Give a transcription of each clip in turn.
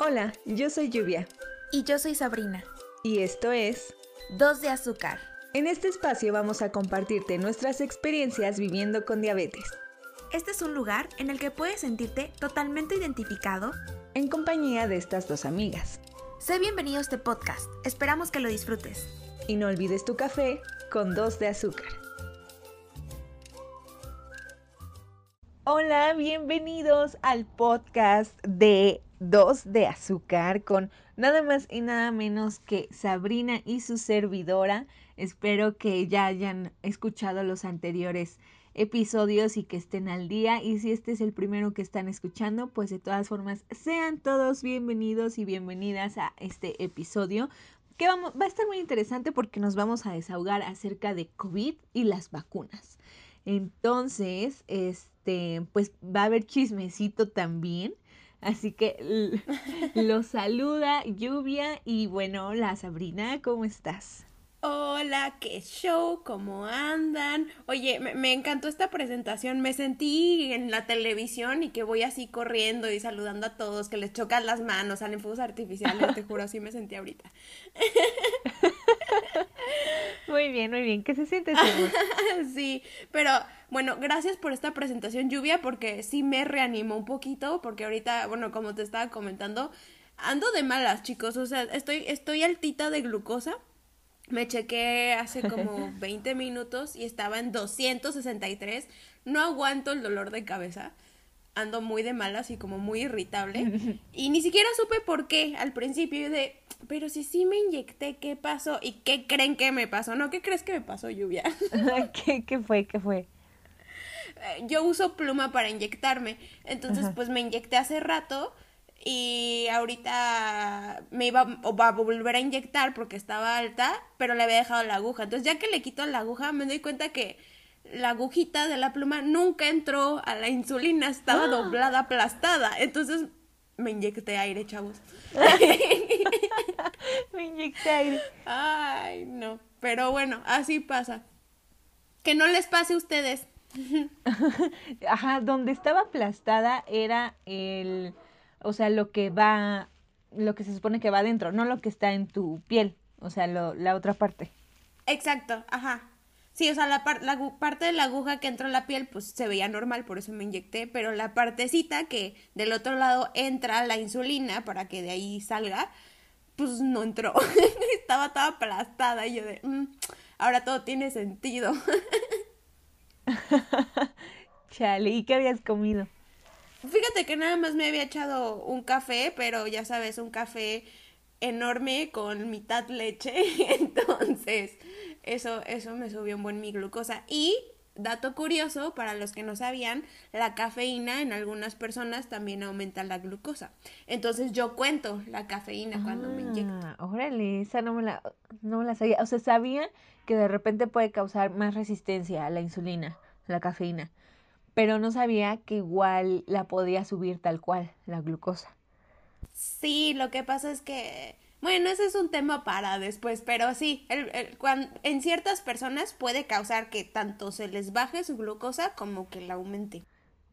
Hola, yo soy Lluvia. Y yo soy Sabrina. Y esto es Dos de Azúcar. En este espacio vamos a compartirte nuestras experiencias viviendo con diabetes. Este es un lugar en el que puedes sentirte totalmente identificado en compañía de estas dos amigas. Sé bienvenido a este podcast. Esperamos que lo disfrutes. Y no olvides tu café con dos de azúcar. Hola, bienvenidos al podcast de Dos de Azúcar con nada más y nada menos que Sabrina y su servidora. Espero que ya hayan escuchado los anteriores episodios y que estén al día. Y si este es el primero que están escuchando, pues de todas formas, sean todos bienvenidos y bienvenidas a este episodio que va a estar muy interesante porque nos vamos a desahogar acerca de COVID y las vacunas. Entonces, este, pues va a haber chismecito también. Así que los saluda Lluvia y bueno, hola Sabrina, ¿cómo estás? Hola, qué show, ¿cómo andan? Oye, me, encantó esta presentación, me sentí en la televisión y que voy así corriendo y saludando a todos, que les chocan las manos, salen fuegos artificiales, te juro, así me sentí ahorita. Muy bien, muy bien, ¿qué se siente? sí, pero bueno, gracias por esta presentación, Lluvia, porque sí me reanimó un poquito, porque ahorita, bueno, como te estaba comentando, ando de malas, chicos, o sea, estoy, estoy altita de glucosa me chequé hace como 20 minutos y estaba en 263. No aguanto el dolor de cabeza. Ando muy de malas y como muy irritable. Y ni siquiera supe por qué al principio. Yo de, pero si sí me inyecté, ¿qué pasó? ¿Y qué creen que me pasó? No, ¿qué crees que me pasó, Lluvia? ¿Qué, ¿Qué fue? ¿Qué fue? Eh, yo uso pluma para inyectarme. Entonces, pues me inyecté hace rato y ahorita me iba o va a volver a inyectar porque estaba alta, pero le había dejado la aguja. Entonces, ya que le quito la aguja, me doy cuenta que la agujita de la pluma nunca entró a la insulina, estaba ¡Ah! doblada, aplastada. Entonces, me inyecté aire, chavos. me inyecté aire. Ay, no. Pero bueno, así pasa. Que no les pase a ustedes. Ajá, donde estaba aplastada era el o sea, lo que va, lo que se supone que va adentro, no lo que está en tu piel, o sea, lo, la otra parte. Exacto, ajá. Sí, o sea, la, la parte de la aguja que entró en la piel, pues se veía normal, por eso me inyecté, pero la partecita que del otro lado entra la insulina para que de ahí salga, pues no entró. Estaba toda aplastada y yo de, mm, ahora todo tiene sentido. Chale, ¿y qué habías comido? Fíjate que nada más me había echado un café, pero ya sabes, un café enorme con mitad leche. Entonces, eso, eso me subió un buen mi glucosa. Y, dato curioso, para los que no sabían, la cafeína en algunas personas también aumenta la glucosa. Entonces yo cuento la cafeína cuando me inyecto. Ah, órale, esa no me la, no me la sabía. O sea, sabía que de repente puede causar más resistencia a la insulina, la cafeína pero no sabía que igual la podía subir tal cual, la glucosa. Sí, lo que pasa es que, bueno, ese es un tema para después, pero sí, el, en ciertas personas puede causar que tanto se les baje su glucosa como que la aumente.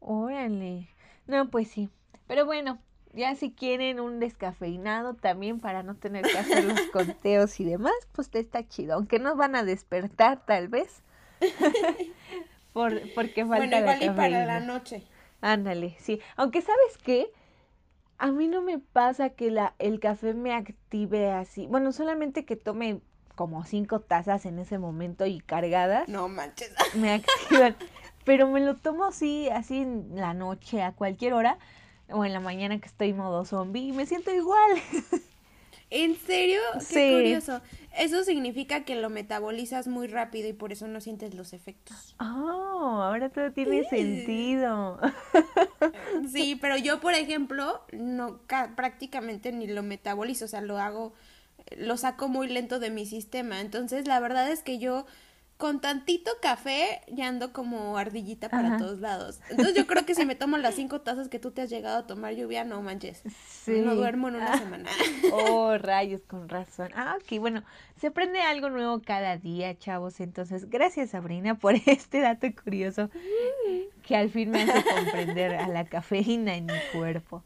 Órale, no, pues sí, pero bueno, ya si quieren un descafeinado también para no tener que hacer los conteos y demás, pues está chido, aunque no van a despertar tal vez. Por, porque falta bueno, igual y para la noche. Ándale, sí. Aunque sabes qué, a mí no me pasa que la, el café me active así. Bueno, solamente que tome como cinco tazas en ese momento y cargadas. No manches. Me activan. pero me lo tomo así, así en la noche, a cualquier hora, o en la mañana que estoy modo zombie, y me siento igual. ¿En serio? Qué curioso. Eso significa que lo metabolizas muy rápido y por eso no sientes los efectos. Oh, ahora todo tiene sentido. Sí, pero yo, por ejemplo, no prácticamente ni lo metabolizo, o sea, lo hago, lo saco muy lento de mi sistema. Entonces, la verdad es que yo con tantito café ya ando como ardillita para todos lados. Entonces yo creo que si me tomo las cinco tazas que tú te has llegado a tomar lluvia, no manches. No duermo en una ah. semana. Oh, rayos, con razón. Ah, ok, bueno, se aprende algo nuevo cada día, chavos. Entonces, gracias Sabrina por este dato curioso que al fin me hace comprender a la cafeína en mi cuerpo.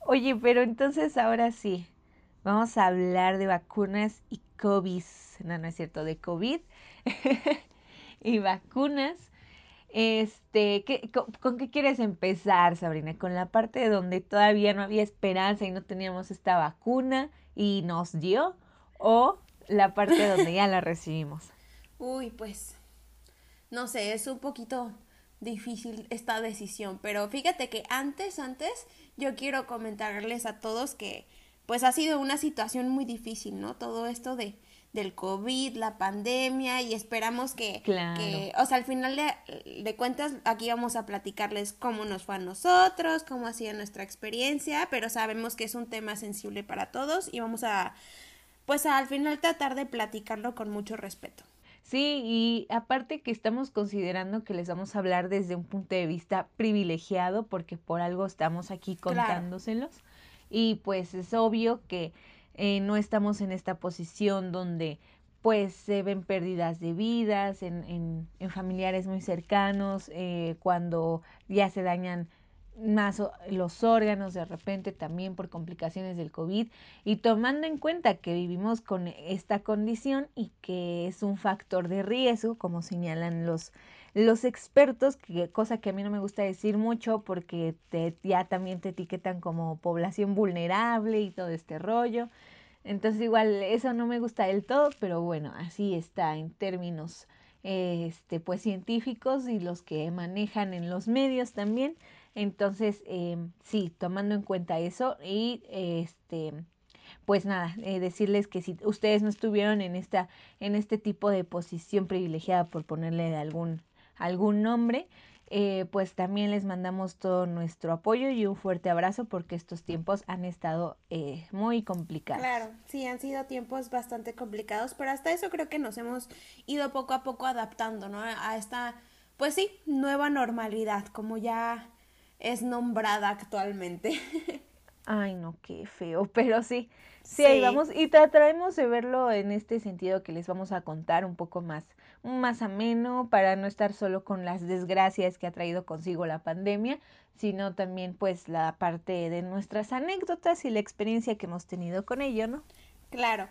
Oye, pero entonces ahora sí, vamos a hablar de vacunas y COVID. No, no es cierto, de COVID y vacunas. Este, ¿qué, con, con, qué quieres empezar, Sabrina? ¿Con la parte donde todavía no había esperanza y no teníamos esta vacuna y nos dio? ¿O la parte donde ya la recibimos? Uy, pues, no sé, es un poquito difícil esta decisión, pero fíjate que antes, antes, yo quiero comentarles a todos que pues ha sido una situación muy difícil, ¿no? Todo esto de del COVID, la pandemia y esperamos que, claro. que o sea, al final de, de, cuentas aquí vamos a platicarles cómo nos fue a nosotros, cómo ha sido nuestra experiencia, pero sabemos que es un tema sensible para todos y vamos a, pues al final tratar de platicarlo con mucho respeto. Sí, y aparte que estamos considerando que les vamos a hablar desde un punto de vista privilegiado, porque por algo estamos aquí contándoselos. Claro. Y pues es obvio que eh, no estamos en esta posición donde pues se ven pérdidas de vidas en, en, familiares muy cercanos, eh, cuando ya se dañan más los órganos de repente también por complicaciones del COVID. Y tomando en cuenta que vivimos con esta condición y que es un factor de riesgo, como señalan los, los expertos, que, cosa que a mí no me gusta decir mucho porque te, ya también te etiquetan como población vulnerable y todo este rollo. Entonces igual eso no me gusta del todo, pero bueno, así está en términos este, pues científicos y los que manejan en los medios también. Entonces, eh, sí, tomando en cuenta eso y este pues nada, eh, decirles que si ustedes no estuvieron en esta en este tipo de posición privilegiada por ponerle algún algún nombre, eh, pues también les mandamos todo nuestro apoyo y un fuerte abrazo porque estos tiempos han estado eh, muy complicados. Claro, sí, han sido tiempos bastante complicados, pero hasta eso creo que nos hemos ido poco a poco adaptando, ¿no? A esta, pues sí, nueva normalidad, como ya es nombrada actualmente. Ay, no, qué feo, pero sí, sí, sí, ahí vamos y trataremos de verlo en este sentido que les vamos a contar un poco más, más ameno para no estar solo con las desgracias que ha traído consigo la pandemia, sino también pues la parte de nuestras anécdotas y la experiencia que hemos tenido con ello, ¿no? Claro.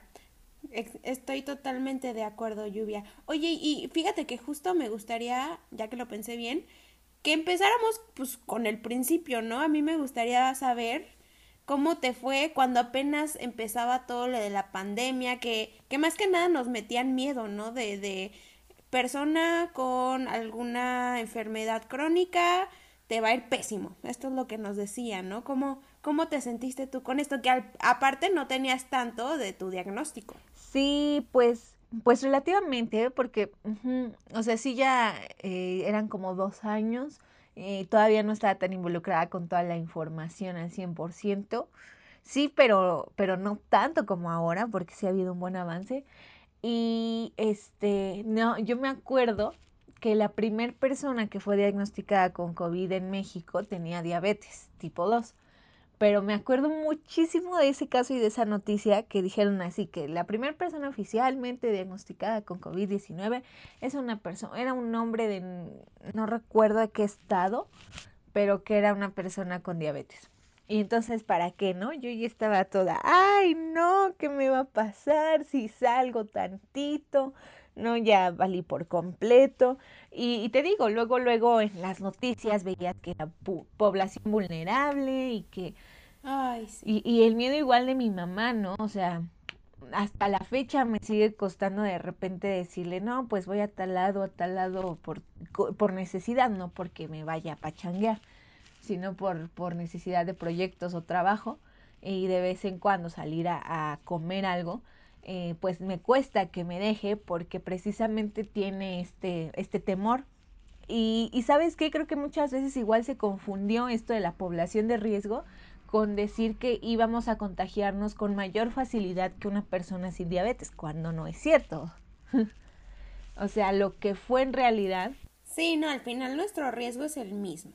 Estoy totalmente de acuerdo, Lluvia. Oye, y fíjate que justo me gustaría, ya que lo pensé bien, que empezáramos pues con el principio, ¿no? A mí me gustaría saber cómo te fue cuando apenas empezaba todo lo de la pandemia, que, que más que nada nos metían miedo, ¿no? De, de persona con alguna enfermedad crónica, te va a ir pésimo. Esto es lo que nos decían, ¿no? ¿Cómo, cómo te sentiste tú con esto? Que al, aparte no tenías tanto de tu diagnóstico. Sí, pues pues relativamente, porque, o sea, sí ya eh, eran como dos años, eh, todavía no estaba tan involucrada con toda la información al 100%, sí, pero, pero no tanto como ahora, porque sí ha habido un buen avance. Y, este, no, yo me acuerdo que la primera persona que fue diagnosticada con COVID en México tenía diabetes tipo 2 pero me acuerdo muchísimo de ese caso y de esa noticia que dijeron así que la primera persona oficialmente diagnosticada con COVID-19 es una persona, era un hombre de no recuerdo de qué estado, pero que era una persona con diabetes. Y entonces, ¿para qué, no? Yo ya estaba toda, ay, no, ¿qué me va a pasar si salgo tantito? No, ya valí por completo. Y, y, te digo, luego, luego en las noticias veías que era población vulnerable y que... Ay, sí. y, y el miedo igual de mi mamá, ¿no? O sea, hasta la fecha me sigue costando de repente decirle, no, pues voy a tal lado, a tal lado por, por necesidad, no porque me vaya a pachanguear, sino por, por necesidad de proyectos o trabajo y de vez en cuando salir a, a comer algo. Eh, pues me cuesta que me deje porque precisamente tiene este, este temor. Y, y sabes qué, creo que muchas veces igual se confundió esto de la población de riesgo con decir que íbamos a contagiarnos con mayor facilidad que una persona sin diabetes, cuando no es cierto. o sea, lo que fue en realidad. Sí, no, al final nuestro riesgo es el mismo.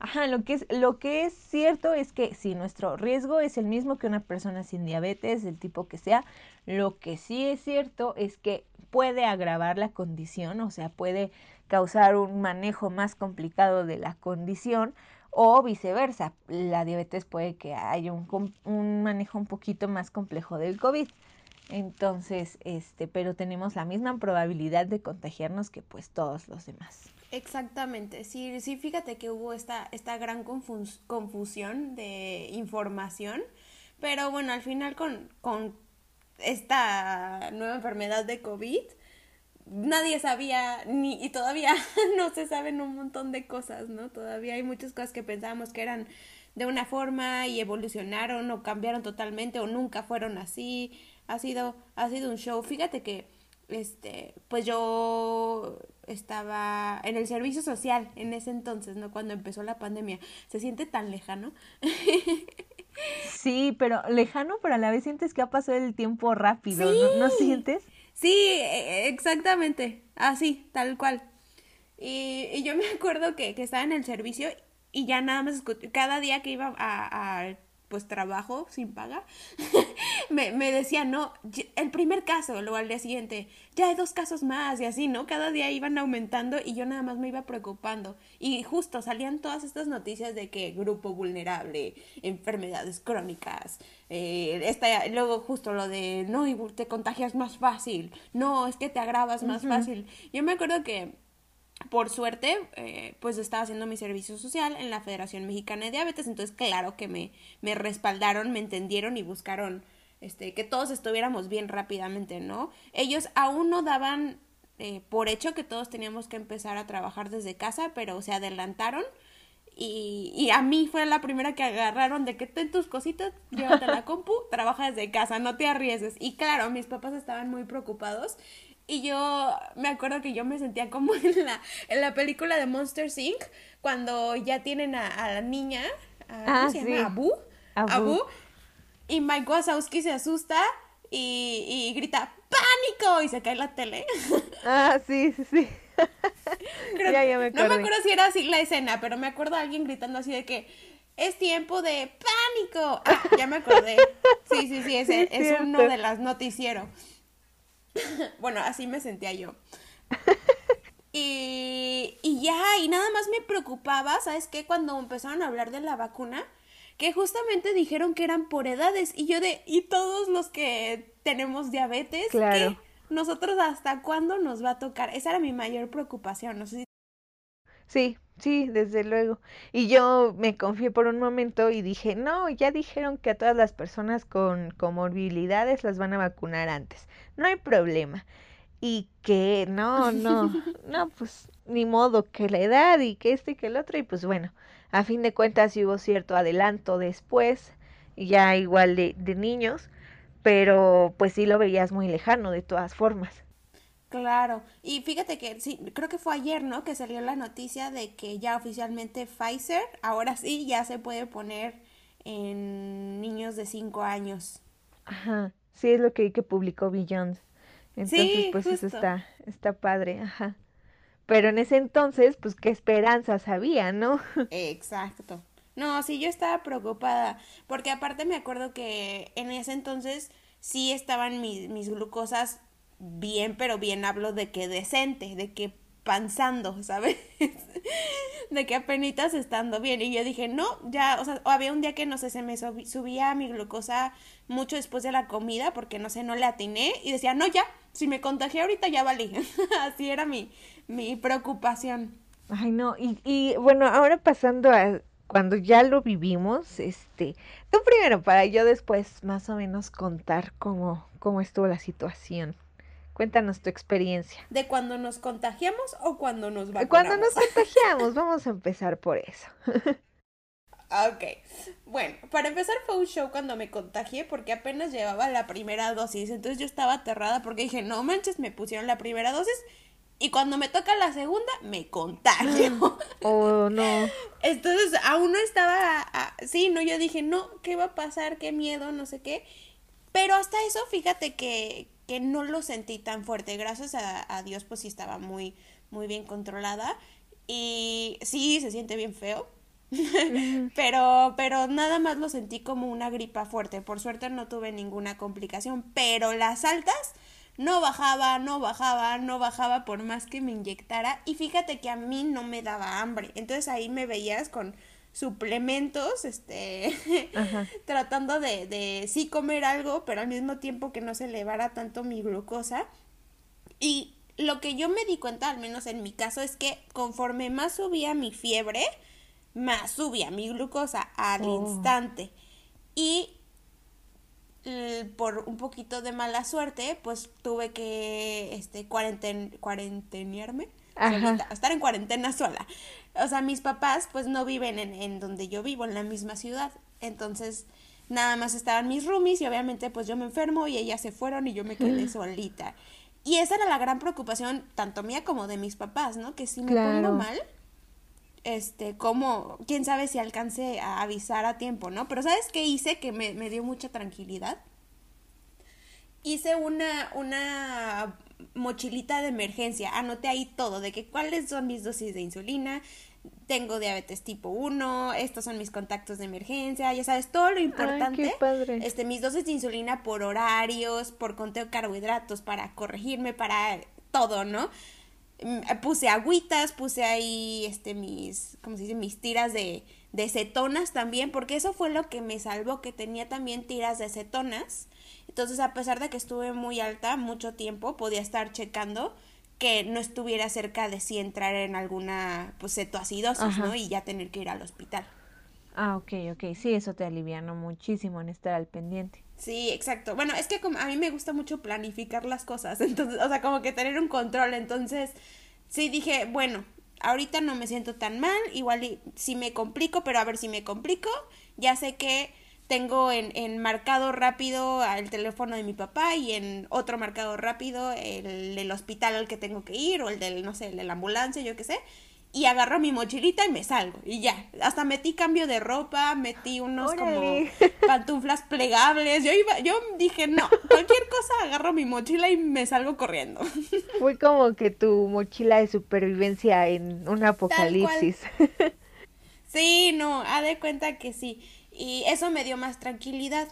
Ajá, lo que es, lo que es cierto es que si nuestro riesgo es el mismo que una persona sin diabetes, del tipo que sea, lo que sí es cierto es que puede agravar la condición, o sea, puede causar un manejo más complicado de la condición o viceversa. La diabetes puede que haya un, un manejo un poquito más complejo del COVID. Entonces, este, pero tenemos la misma probabilidad de contagiarnos que pues todos los demás. Exactamente, sí, sí, fíjate que hubo esta, esta gran confusión de información, pero bueno, al final con, con esta nueva enfermedad de COVID, nadie sabía ni y todavía no se saben un montón de cosas, ¿no? Todavía hay muchas cosas que pensábamos que eran de una forma y evolucionaron o cambiaron totalmente o nunca fueron así. Ha sido ha sido un show. Fíjate que este pues yo estaba en el servicio social en ese entonces, ¿no? Cuando empezó la pandemia. Se siente tan lejano. Sí, pero lejano, pero a la vez sientes que ha pasado el tiempo rápido, ¿no? ¿no sientes? Sí, e, exactamente, así, tal cual. Y, y yo me acuerdo que, que, estaba en el servicio y ya nada más cada día que iba a, a pues trabajo sin paga, me, me decía, no, el primer caso, luego al día siguiente, ya hay dos casos más y así, ¿no? Cada día iban aumentando y yo nada más me iba preocupando. Y justo salían todas estas noticias de que grupo vulnerable, enfermedades crónicas, eh, esta, luego justo lo de, no, te contagias más fácil, no, es que te agravas más fácil. Yo me acuerdo que por suerte, eh, pues estaba haciendo mi servicio social en la Federación Mexicana de Diabetes, entonces claro que me, me respaldaron, me entendieron y buscaron este, que todos estuviéramos bien rápidamente, ¿no? Ellos aún no daban eh, por hecho que todos teníamos que empezar a trabajar desde casa, pero se adelantaron y, y a mí fue la primera que agarraron de que ten tus cositas, llévate la compu, trabaja desde casa, no te arriesgues. Y claro, mis papás estaban muy preocupados y yo me acuerdo que yo me sentía como en la, en la película de Monster Inc. cuando ya tienen a, a la niña, a, ¿cómo ah, se llama? Abu. Abu. Y Mike Wazowski se asusta y, y grita ¡Pánico! Y se cae la tele. Ah, sí, sí, sí. ya, ya me no me acuerdo si era así la escena, pero me acuerdo de alguien gritando así de que es tiempo de pánico. Ah, ya me acordé. Sí, sí, sí, ese es uno de las noticieros. bueno, así me sentía yo. y, y ya, y nada más me preocupaba, ¿sabes qué? Cuando empezaron a hablar de la vacuna, que justamente dijeron que eran por edades, y yo de, ¿y todos los que tenemos diabetes? Claro. ¿Nosotros hasta cuándo nos va a tocar? Esa era mi mayor preocupación, no sé si... Sí, sí, desde luego. Y yo me confié por un momento y dije, no, ya dijeron que a todas las personas con comorbilidades las van a vacunar antes no hay problema. Y que no, no, no, pues ni modo que la edad y que este y que el otro. Y pues bueno, a fin de cuentas hubo cierto adelanto después, ya igual de, de niños, pero pues sí lo veías muy lejano de todas formas. Claro, y fíjate que sí, creo que fue ayer, ¿no? Que salió la noticia de que ya oficialmente Pfizer, ahora sí, ya se puede poner en niños de 5 años. Ajá. Sí, es lo que, que publicó Beyond. Entonces, pues eso está, está padre, ajá. Pero en ese entonces, pues qué esperanzas había, ¿no? Exacto. No, sí, yo estaba preocupada, porque aparte me acuerdo que en ese entonces sí estaban mis, mis glucosas bien, pero bien hablo de que decente, de que panzando, ¿sabes? de que apenas estando bien. Y yo dije, no, ya, o sea, había un día que no sé, se me subía mi glucosa mucho después de la comida, porque no sé, no le atiné, y decía, no, ya, si me contagié ahorita ya valí. Así era mi, mi preocupación. Ay, no, y, y bueno, ahora pasando a cuando ya lo vivimos, este, tú primero para yo después más o menos contar cómo, cómo estuvo la situación. Cuéntanos tu experiencia. ¿De cuando nos contagiamos o cuando nos vacunamos? Cuando nos contagiamos, vamos a empezar por eso. ok, bueno, para empezar fue un show cuando me contagié porque apenas llevaba la primera dosis, entonces yo estaba aterrada porque dije, no manches, me pusieron la primera dosis y cuando me toca la segunda, me contagio. Oh, no. Entonces, aún no estaba, sí, no, yo dije, no, ¿qué va a pasar? ¿Qué miedo? No sé qué. Pero hasta eso, fíjate que, que no lo sentí tan fuerte. Gracias a, Dios, pues sí estaba muy, muy bien controlada. Y sí, se siente bien feo. pero, pero nada más lo sentí como una gripa fuerte. Por suerte no tuve ninguna complicación. Pero las altas no bajaba, no bajaba, no bajaba por más que me inyectara. Y fíjate que a mí no me daba hambre. Entonces ahí me veías con suplementos, este, tratando de, de sí comer algo, pero al mismo tiempo que no se elevara tanto mi glucosa. Y lo que yo me di cuenta, al menos en mi caso, es que conforme más subía mi fiebre, más subía mi glucosa al oh. instante. Y por un poquito de mala suerte, pues tuve que este, cuarenten cuarentenearme, estar en cuarentena sola. O sea, mis papás pues no viven en, en donde yo vivo, en la misma ciudad. Entonces, nada más estaban mis roomies y obviamente pues yo me enfermo y ellas se fueron y yo me quedé solita. Y esa era la gran preocupación, tanto mía como de mis papás, ¿no? Que si me pongo mal, este, como, quién sabe si alcance a avisar a tiempo, ¿no? Pero ¿sabes qué hice que me, me dio mucha tranquilidad? Hice una, una mochilita de emergencia, anoté ahí todo, de que cuáles son mis dosis de insulina, tengo diabetes tipo 1, estos son mis contactos de emergencia, ya sabes, todo lo importante. Este, mis dosis de insulina por horarios, por conteo de carbohidratos, para corregirme, para todo, ¿no? Mm, puse agüitas, puse ahí este mis, ¿cómo se dice? mis tiras de, de cetonas también, porque eso fue lo que me salvó, que tenía también tiras de cetonas. Entonces, a pesar de que estuve muy alta mucho tiempo, podía estar checando que no estuviera cerca de si entrar en alguna pues cetoacidosis, ¿no? Y ya tener que ir al hospital. Ah, ok, ok. Sí, eso te alivianó muchísimo en estar al pendiente. Sí, exacto. Bueno, es que como a mí me gusta mucho planificar las cosas, entonces, o sea, como que tener un control, entonces, sí dije, bueno, ahorita no me siento tan mal, igual si me complico, pero a ver si me complico, ya sé que tengo en, en marcado rápido el teléfono de mi papá y en otro marcado rápido el, el hospital al que tengo que ir o el del, no sé, el de la ambulancia, yo qué sé y agarro mi mochilita y me salgo y ya. Hasta metí cambio de ropa, metí unos como pantuflas plegables. Yo iba, yo dije, no, cualquier cosa agarro mi mochila y me salgo corriendo. Fue como que tu mochila de supervivencia en un apocalipsis. Sí, no, ha de cuenta que sí. Y eso me dio más tranquilidad.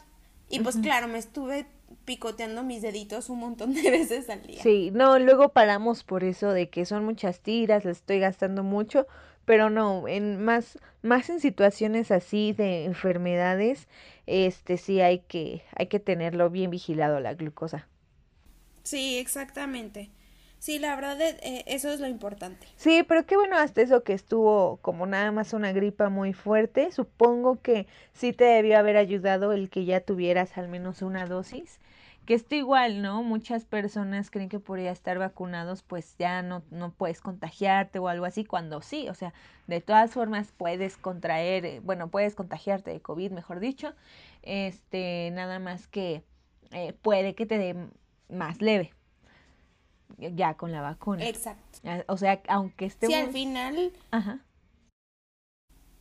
Y pues claro, me estuve picoteando mis deditos un montón de veces al día. Sí, no, luego paramos por eso de que son muchas tiras, le estoy gastando mucho, pero no, en más, más en situaciones así de enfermedades, este sí hay que, hay que tenerlo bien vigilado la glucosa. Sí, exactamente. Sí, la verdad, eh, eso es lo importante. Sí, pero qué bueno hasta eso que estuvo como nada más una gripa muy fuerte. Supongo que sí te debió haber ayudado el que ya tuvieras al menos una dosis. Que esto igual, ¿no? Muchas personas creen que por ya estar vacunados, pues ya no, no puedes contagiarte o algo así, cuando sí, o sea, de todas formas puedes contraer, eh, bueno, puedes contagiarte de COVID, mejor dicho, este, nada más que eh, puede que te dé más leve, ya con la vacuna. Exacto. O sea, aunque esté... Sí, al final... Ajá.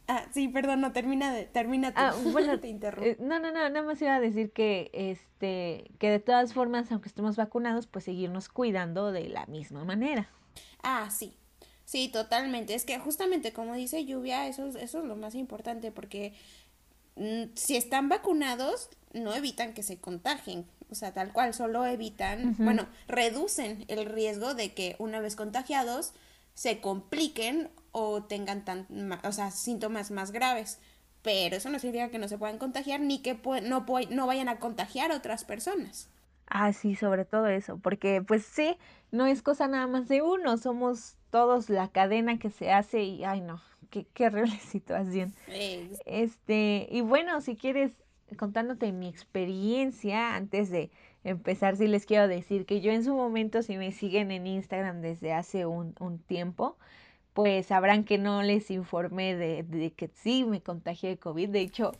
Ah, sí, perdón, no, termina, de, termina tú. Ah, bueno, te interrumpo. Eh, no, no, no, nada más iba a decir que, este, que de todas formas, aunque estemos vacunados, pues seguirnos cuidando de la misma manera. Ah, sí, sí, totalmente. Es que justamente como dice Lluvia, eso, eso es lo más importante, porque mm, si están vacunados, no evitan que se contagien. O sea, tal cual, solo evitan, bueno, reducen el riesgo de que una vez contagiados se compliquen o tengan tan, o sea, síntomas más graves. Pero eso no significa que no se puedan contagiar ni que no, no vayan a contagiar a otras personas. Ah, sí, sobre todo eso, porque pues sí, no es cosa nada más de uno, somos todos la cadena que se hace y, ay no, qué, qué horrible situación. Este, y bueno, si quieres contándote mi experiencia antes de empezar, sí les quiero decir que yo en su momento, si me siguen en Instagram desde hace un, un tiempo, pues sabrán que no les informé de, que sí me contagié de COVID. De hecho,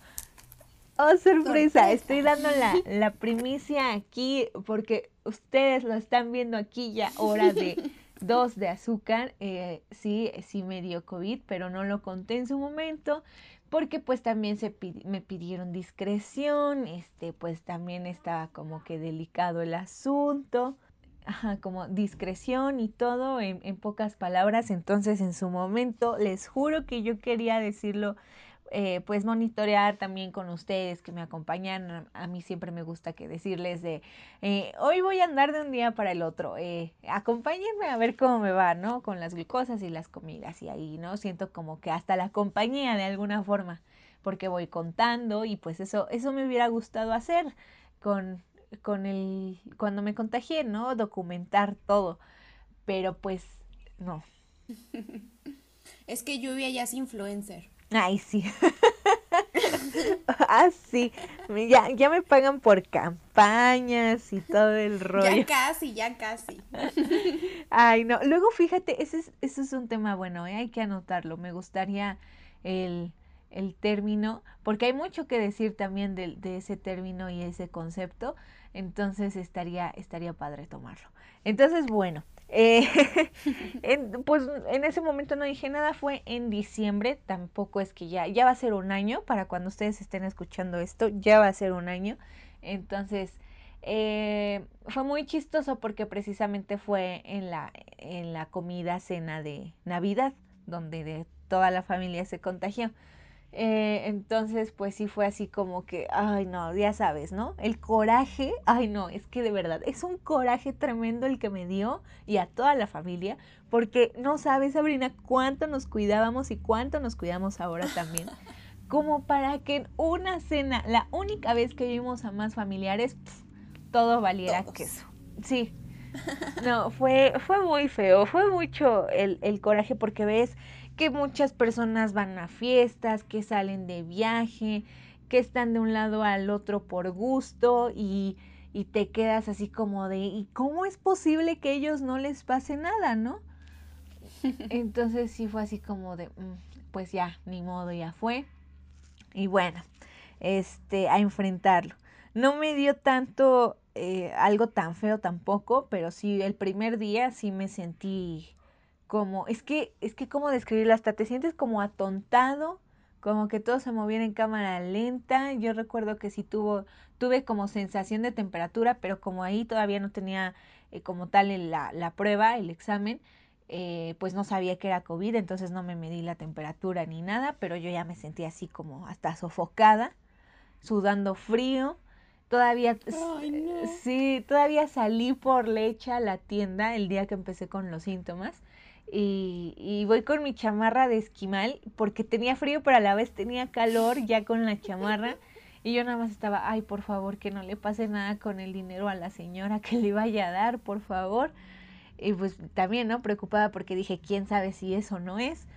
oh sorpresa, estoy dando la, la primicia aquí porque ustedes lo están viendo aquí ya hora de dos de azúcar. Eh, sí, sí me dio COVID, pero no lo conté en su momento porque pues también se me pidieron discreción, este pues también estaba como que delicado el asunto ajá, como discreción y todo en, en, pocas palabras. Entonces, en su momento, les juro que yo quería decirlo eh, pues monitorear también con ustedes que me acompañan. A mí siempre me gusta que decirles de, eh, hoy voy a andar de un día para el otro, eh, acompáñenme a ver cómo me va, ¿no? Con las glucosas y las comidas y ahí, ¿no? Siento como que hasta la compañía de alguna forma, porque voy contando y pues eso, eso me hubiera gustado hacer con, con el, cuando me contagié, ¿no? Documentar todo, pero pues no. Es que Lluvia ya es influencer. Ay, sí. ah, sí. Ya, ya me pagan por campañas y todo el rollo. Ya casi, ya casi. Ay, no. Luego, fíjate, ese es, ese es un tema bueno, ¿eh? hay que anotarlo. Me gustaría el, el término, porque hay mucho que decir también de, de, ese término y ese concepto. Entonces estaría, estaría padre tomarlo. Entonces, bueno, eh, en, pues en ese momento no dije nada, fue en diciembre, tampoco es que ya, ya va a ser un año, para cuando ustedes estén escuchando esto, ya va a ser un año. Entonces, eh, fue muy chistoso porque precisamente fue en la, en la comida cena de Navidad, donde de toda la familia se contagió. Eh, entonces, pues sí fue así como que, ay no, ya sabes, ¿no? El coraje, ay no, es que de verdad, es un coraje tremendo el que me dio y a toda la familia, porque no sabes, Sabrina, cuánto nos cuidábamos y cuánto nos cuidamos ahora también. Como para que en una cena, la única vez que vimos a más familiares, todo valiera Todos. queso. Sí. No, fue, fue muy feo, fue mucho el, el coraje porque ves que muchas personas van a fiestas, que salen de viaje, que están de un lado al otro por gusto y, y te quedas así como de, ¿y cómo es posible que ellos no les pase nada, no? Entonces sí fue así como de, pues ya, ni modo, ya fue. Y bueno, este, a enfrentarlo. No me dio tanto eh, algo tan feo tampoco, pero sí, el primer día sí me sentí como, es que, es que cómo describirlo, hasta te sientes como atontado, como que todo se movía en cámara lenta. Yo recuerdo que sí tuvo, tuve como sensación de temperatura, pero como ahí todavía no tenía eh, como tal la, la, prueba, el examen, eh, pues no sabía que era COVID, entonces no me medí la temperatura ni nada, pero yo ya me sentía así como hasta sofocada, sudando frío. Todavía, Ay, no. sí, todavía salí por leche a la tienda el día que empecé con los síntomas y, voy con mi chamarra de esquimal porque tenía frío, pero a la vez tenía calor ya con la chamarra. Y yo nada más estaba, ay, por favor, que no le pase nada con el dinero a la señora que le vaya a dar, por favor. Y pues también, ¿no? Preocupada porque dije, quién sabe si eso no es.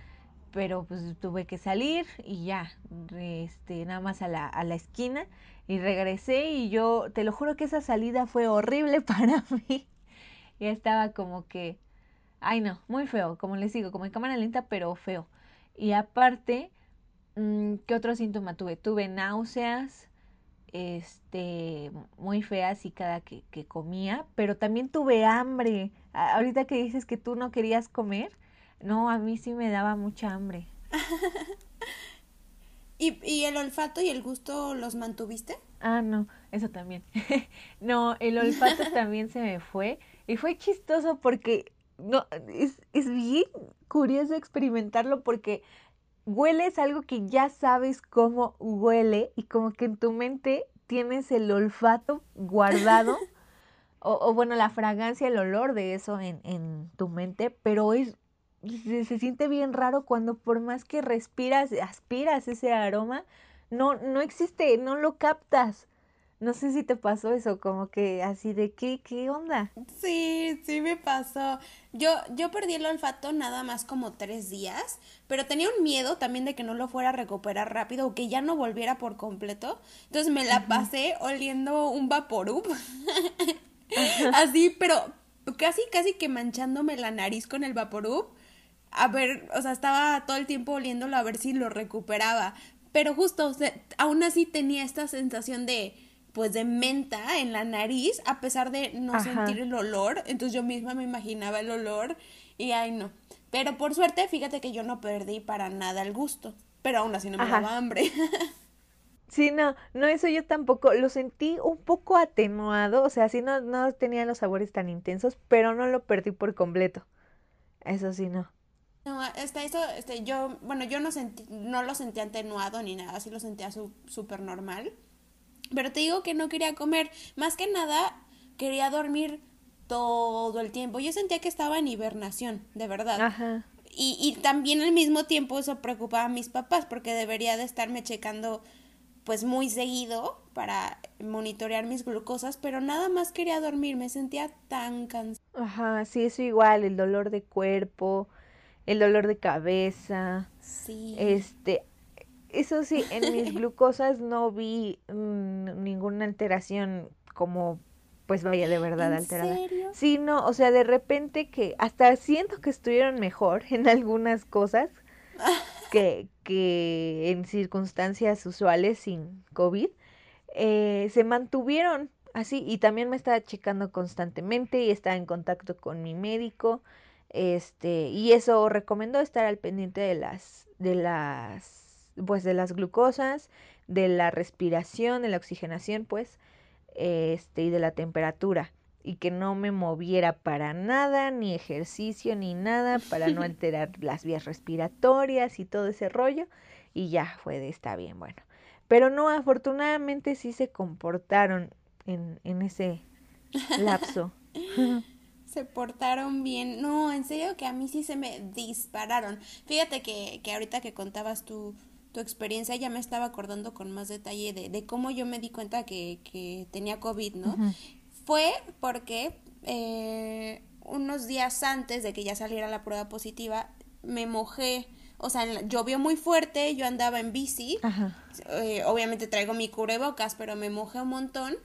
Pero pues tuve que salir y ya, este, nada más a la, a la esquina. Y regresé y yo, te lo juro que esa salida fue horrible para mí. Ya estaba como que Ay, no, muy feo, como les digo, como en cámara lenta, pero feo. Y aparte, mmm, ¿qué otro síntoma tuve? Tuve náuseas, este, muy feas y cada que, que comía, pero también tuve hambre. Ahorita que dices que tú no querías comer, no, a mí sí me daba mucha hambre. ¿Y, ¿Y el olfato y el gusto los mantuviste? Ah, no, eso también. no, el olfato también se me fue. Y fue chistoso porque no, es, es bien curioso experimentarlo porque hueles algo que ya sabes cómo huele y como que en tu mente tienes el olfato guardado. o, o, bueno, la fragancia, el olor de eso en, en tu mente, pero es se, se, siente bien raro cuando por más que respiras, aspiras ese aroma, no, no existe, no lo captas. No sé si te pasó eso, como que así de qué, qué onda. Sí, sí me pasó. Yo, yo perdí el olfato nada más como tres días, pero tenía un miedo también de que no lo fuera a recuperar rápido o que ya no volviera por completo. Entonces me la pasé oliendo un vaporub. así, pero casi, casi que manchándome la nariz con el vaporub. A ver, o sea, estaba todo el tiempo oliéndolo a ver si lo recuperaba. Pero justo, o sea, aún así tenía esta sensación de pues de menta en la nariz a pesar de no Ajá. sentir el olor entonces yo misma me imaginaba el olor y ay no pero por suerte fíjate que yo no perdí para nada el gusto pero aún así no me Ajá. daba hambre Sí, no, no, eso yo tampoco, lo sentí un poco atenuado, o sea, sí no, no tenía los sabores tan intensos, pero no lo perdí por completo. Eso sí, no. No, este, eso, este, yo, bueno, yo no sentí, no lo sentía atenuado ni nada, así lo sentía súper normal. Pero te digo que no quería comer, más que nada quería dormir todo el tiempo. Yo sentía que estaba en hibernación, de verdad. Ajá. Y, y también al mismo tiempo eso preocupaba a mis papás porque debería de estarme checando pues muy seguido para monitorear mis glucosas, pero nada más quería dormir, me sentía tan cansada. Ajá, sí, eso igual, el dolor de cuerpo, el dolor de cabeza. Sí. Este, eso sí, en mis glucosas no vi mm, ninguna alteración como pues vaya de verdad ¿En alterada. Serio? Sí, no, o sea, de repente que hasta siento que estuvieron mejor en algunas cosas que, que en circunstancias usuales sin COVID, eh, se mantuvieron así y también me estaba checando constantemente y estaba en contacto con mi médico este, y eso recomendó estar al pendiente de las, de las, pues de las glucosas, de la respiración, de la oxigenación, pues, este, y de la temperatura. Y que no me moviera para nada, ni ejercicio, ni nada, para no alterar las vías respiratorias y todo ese rollo. Y ya fue de está bien, bueno. Pero no, afortunadamente sí se comportaron en, en ese lapso. se portaron bien. No, en serio que a mí sí se me dispararon. Fíjate que, que ahorita que contabas tu, tu experiencia ya me estaba acordando con más detalle de, de cómo yo me di cuenta que, que tenía COVID, ¿no? Fue porque eh, unos días antes de que ya saliera la prueba positiva, me mojé. O sea, llovió muy fuerte, yo andaba en bici, eh, obviamente traigo mi cubrebocas, pero me mojé un montón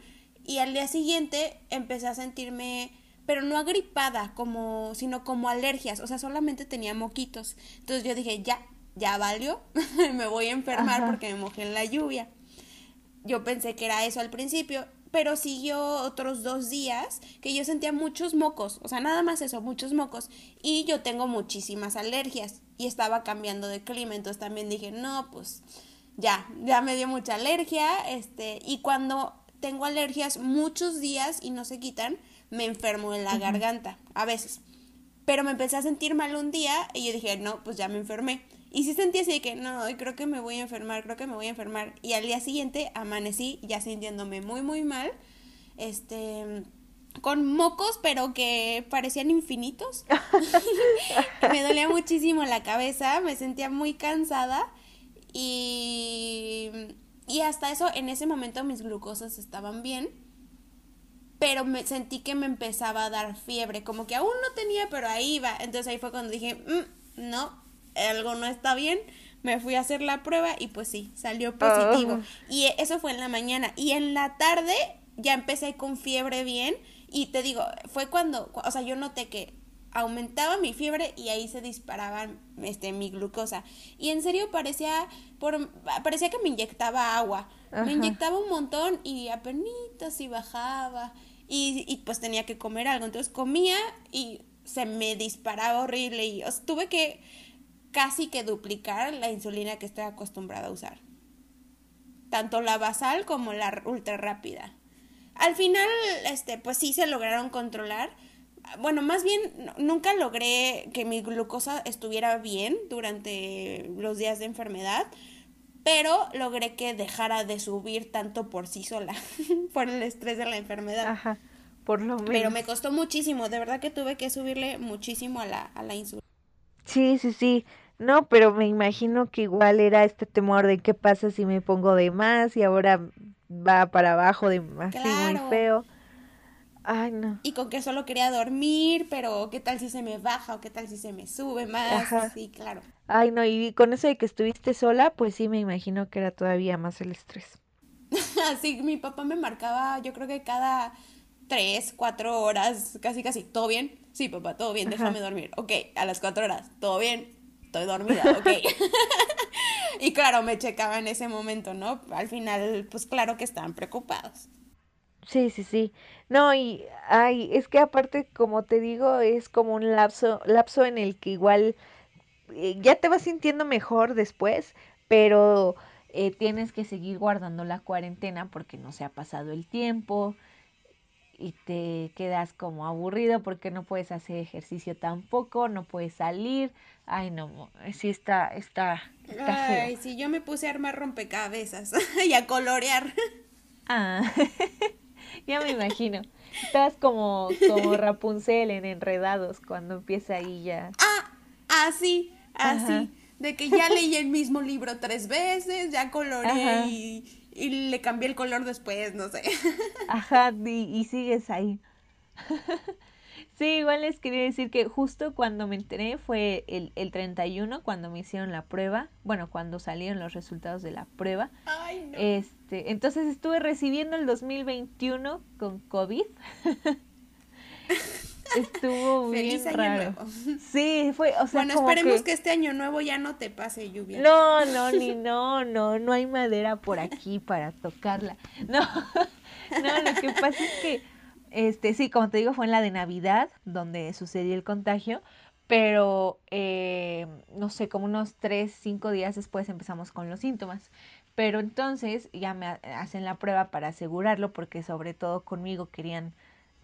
y al día siguiente empecé a sentirme pero no agripada, como, sino como alergias, o sea, solamente tenía moquitos. Entonces yo dije, ya, ya valió, me voy a enfermar porque me mojé en la lluvia. Yo pensé que era eso al principio, pero siguió otros dos días que yo sentía muchos mocos, o sea, nada más eso, muchos mocos. Y yo tengo muchísimas alergias y estaba cambiando de clima, entonces también dije, no, pues ya, ya me dio mucha alergia, este, y cuando tengo alergias muchos días y no se quitan, me enfermo en la garganta, a veces. Pero me empecé a sentir mal un día y yo dije, no, pues ya me enfermé. Y sí sentí así de que, no, creo que me voy a enfermar, creo que me voy a enfermar. Y al día siguiente amanecí ya sintiéndome muy, muy mal. Este, con mocos, pero que parecían infinitos. me dolía muchísimo la cabeza, me sentía muy cansada. Y, y hasta eso, en ese momento mis glucosas estaban bien pero me sentí que me empezaba a dar fiebre, como que aún no tenía, pero ahí iba. Entonces ahí fue cuando dije, mm, no, algo no está bien. Me fui a hacer la prueba y pues sí, salió positivo. Y eso fue en la mañana. Y en la tarde ya empecé con fiebre bien. Y te digo, fue cuando, o sea, yo noté que aumentaba mi fiebre y ahí se disparaba este, mi glucosa. Y en serio parecía, por, parecía que me inyectaba agua. Me inyectaba un montón y apenas y bajaba y, y pues tenía que comer algo. Entonces comía y se me disparaba horrible y tuve que casi que duplicar la insulina que estoy acostumbrada a usar. Tanto la basal como la ultra rápida. Al final, este, pues sí se lograron controlar. Bueno, más bien nunca logré que mi glucosa estuviera bien durante los días de enfermedad, pero logré que dejara de subir tanto por sí sola, por el estrés de la enfermedad. Ajá, por lo menos. Pero me costó muchísimo, de verdad que tuve que subirle muchísimo a la, a la insulina. Sí, sí, sí. No, pero me imagino que igual era este temor de qué pasa si me pongo de más y ahora va para abajo de más muy feo. Ay, no. Y con que solo quería dormir, pero qué tal si se me baja o qué tal si se me sube más. Sí, claro. Ay, no, y con eso de que estuviste sola, pues sí me imagino que era todavía más el estrés. sí, mi papá me marcaba, yo creo que cada tres, cuatro horas, casi, casi, ¿todo bien? Sí, papá, todo bien, déjame dormir. Ok, a las cuatro horas, ¿todo bien? Estoy dormida, ok. y claro, me checaba en ese momento, ¿no? Al final, pues claro que estaban preocupados. Sí, sí, sí. No, y ay, es que aparte, como te digo, es como un lapso, lapso en el que igual eh, ya te vas sintiendo mejor después, pero eh, tienes que seguir guardando la cuarentena porque no se ha pasado el tiempo. Y te quedas como aburrido porque no puedes hacer ejercicio tampoco, no puedes salir. Ay, no, sí está, está, está Ay, sí, yo me puse a armar rompecabezas y a colorear. Ah, ya me imagino. Estás como, como Rapunzel en Enredados cuando empieza ahí ya. Ah, así, así. De que ya leí el mismo libro tres veces, ya coloreé y, y, le cambié el color después, no sé. Ajá, y, y sigues ahí. Sí, igual les quería decir que justo cuando me enteré fue el, el 31, cuando me hicieron la prueba, bueno, cuando salieron los resultados de la prueba. Ay, no. Este, entonces estuve recibiendo el 2021 con COVID. Estuvo bien Feliz año raro. nuevo. Sí, fue, o sea, Bueno, como esperemos que- que... este año nuevo ya no te pase lluvia. No, no, ni no, no, no hay madera por aquí para tocarla. No, no, lo que pasa es que, este, sí, como te digo, fue en la de Navidad donde sucedió el contagio, pero, eh, no sé, como unos tres, cinco días después empezamos con los síntomas. Pero entonces ya me ha- hacen la prueba para asegurarlo, porque sobre todo conmigo querían,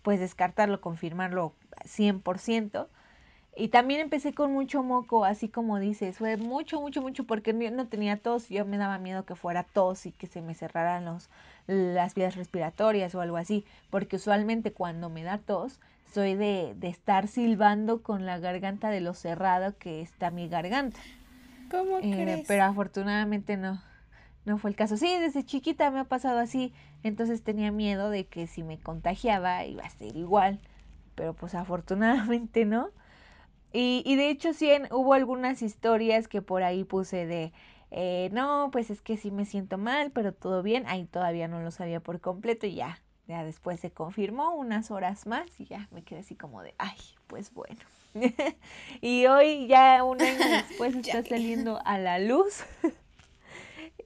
pues, descartarlo, confirmarlo 100%. Y también empecé con mucho moco, así como dices, fue mucho, mucho, mucho, porque no no tenía tos, yo me daba miedo que fuera tos y que se me cerraran los, las vías respiratorias o algo así, porque usualmente cuando me da tos, soy de, de estar silbando con la garganta de lo cerrado que está mi garganta. ¿Cómo Eh, crees? pero afortunadamente no, no fue el caso. Sí, desde chiquita me ha pasado así, entonces tenía miedo de que si me contagiaba iba a ser igual, pero pues afortunadamente no. Y, y de hecho sí en- hubo algunas historias que por ahí puse de, eh, no, pues es que sí me siento mal, pero todo bien. Ahí todavía no lo sabía por completo y ya, ya después se confirmó unas horas más y ya me quedé así como de, ay, pues bueno. y hoy ya un año después está saliendo a la luz.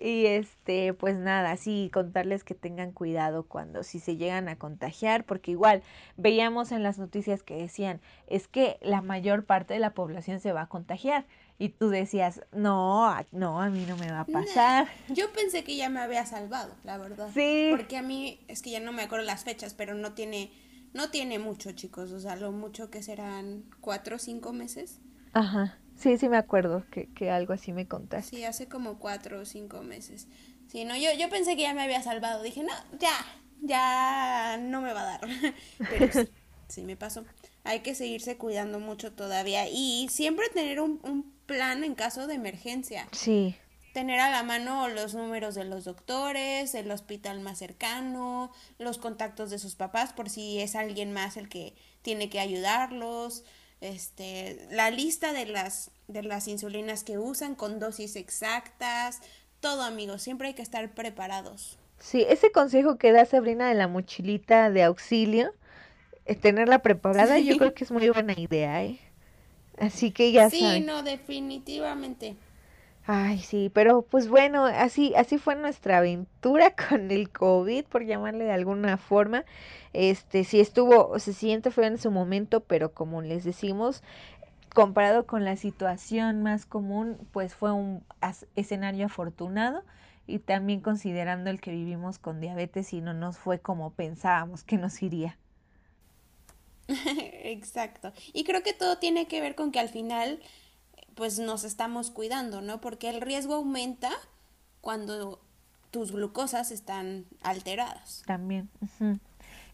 Y este, pues nada, sí, contarles que tengan cuidado cuando si se llegan a contagiar, porque igual veíamos en las noticias que decían, es que la mayor parte de la población se va a contagiar. Y tú decías, no, no, a mí no me va a pasar. Yo pensé que ya me había salvado, la verdad. Sí. Porque a mí, es que ya no me acuerdo las fechas, pero no tiene, no tiene mucho, chicos. O sea, lo mucho que serán cuatro o cinco meses. Ajá, sí, sí me acuerdo que, que algo así me contaste. Sí, hace como cuatro o cinco meses. Sí, no, yo, yo pensé que ya me había salvado. Dije, no, ya, ya no me va a dar. Pero sí, sí me pasó. Hay que seguirse cuidando mucho todavía y siempre tener un, un plan en caso de emergencia. Sí, Tener a la mano los números de los doctores, el hospital más cercano, los contactos de sus papás por si es alguien más el que tiene que ayudarlos, este, la lista de las de las insulinas que usan con dosis exactas, todo amigos, siempre hay que estar preparados. sí, ese consejo que da Sabrina de la mochilita de auxilio, eh, tenerla preparada, yo Sí. creo que es muy buena idea, ¿eh? Así que ya sí, saben. no, definitivamente. Ay, sí, pero pues bueno, así, así fue nuestra aventura con el COVID, por llamarle de alguna forma. Este, sí estuvo, se siente feo en su momento, pero como les decimos, comparado con la situación más común, pues fue un escenario afortunado y también considerando el que vivimos con diabetes y no nos fue como pensábamos que nos iría. Exacto. Y creo que todo tiene que ver con que al final, pues nos estamos cuidando, ¿no? Porque el riesgo aumenta cuando tus glucosas están alteradas. También.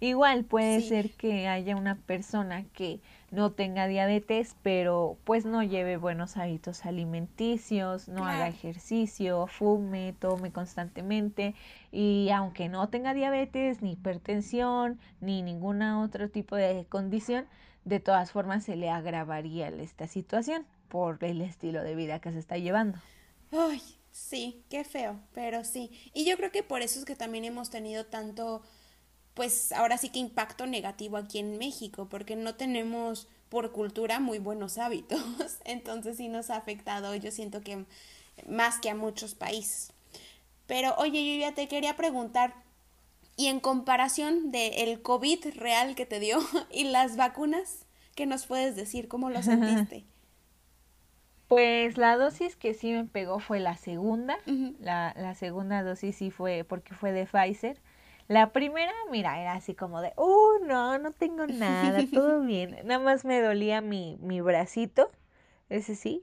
Igual puede Sí. ser que haya una persona que no tenga diabetes, pero pues no lleve buenos hábitos alimenticios, no haga ejercicio, fume, tome constantemente y aunque no tenga diabetes, ni hipertensión, ni ninguna otro tipo de condición, de todas formas se le agravaría esta situación por el estilo de vida que se está llevando. Ay, sí, qué feo, pero sí. Y yo creo que por eso es que también hemos tenido tanto, pues ahora sí que impacto negativo aquí en México, porque no tenemos por cultura muy buenos hábitos. Entonces sí nos ha afectado, yo siento que más que a muchos países. Pero oye, yo ya te quería preguntar, y en comparación del COVID real que te dio y las vacunas, ¿qué nos puedes decir? ¿Cómo lo sentiste? Pues la dosis que sí me pegó fue la segunda. La, la segunda dosis sí fue porque fue de Pfizer. La primera, mira, era así como de, uh, no, no tengo nada, todo bien. Nada más me dolía mi, mi bracito, ese sí.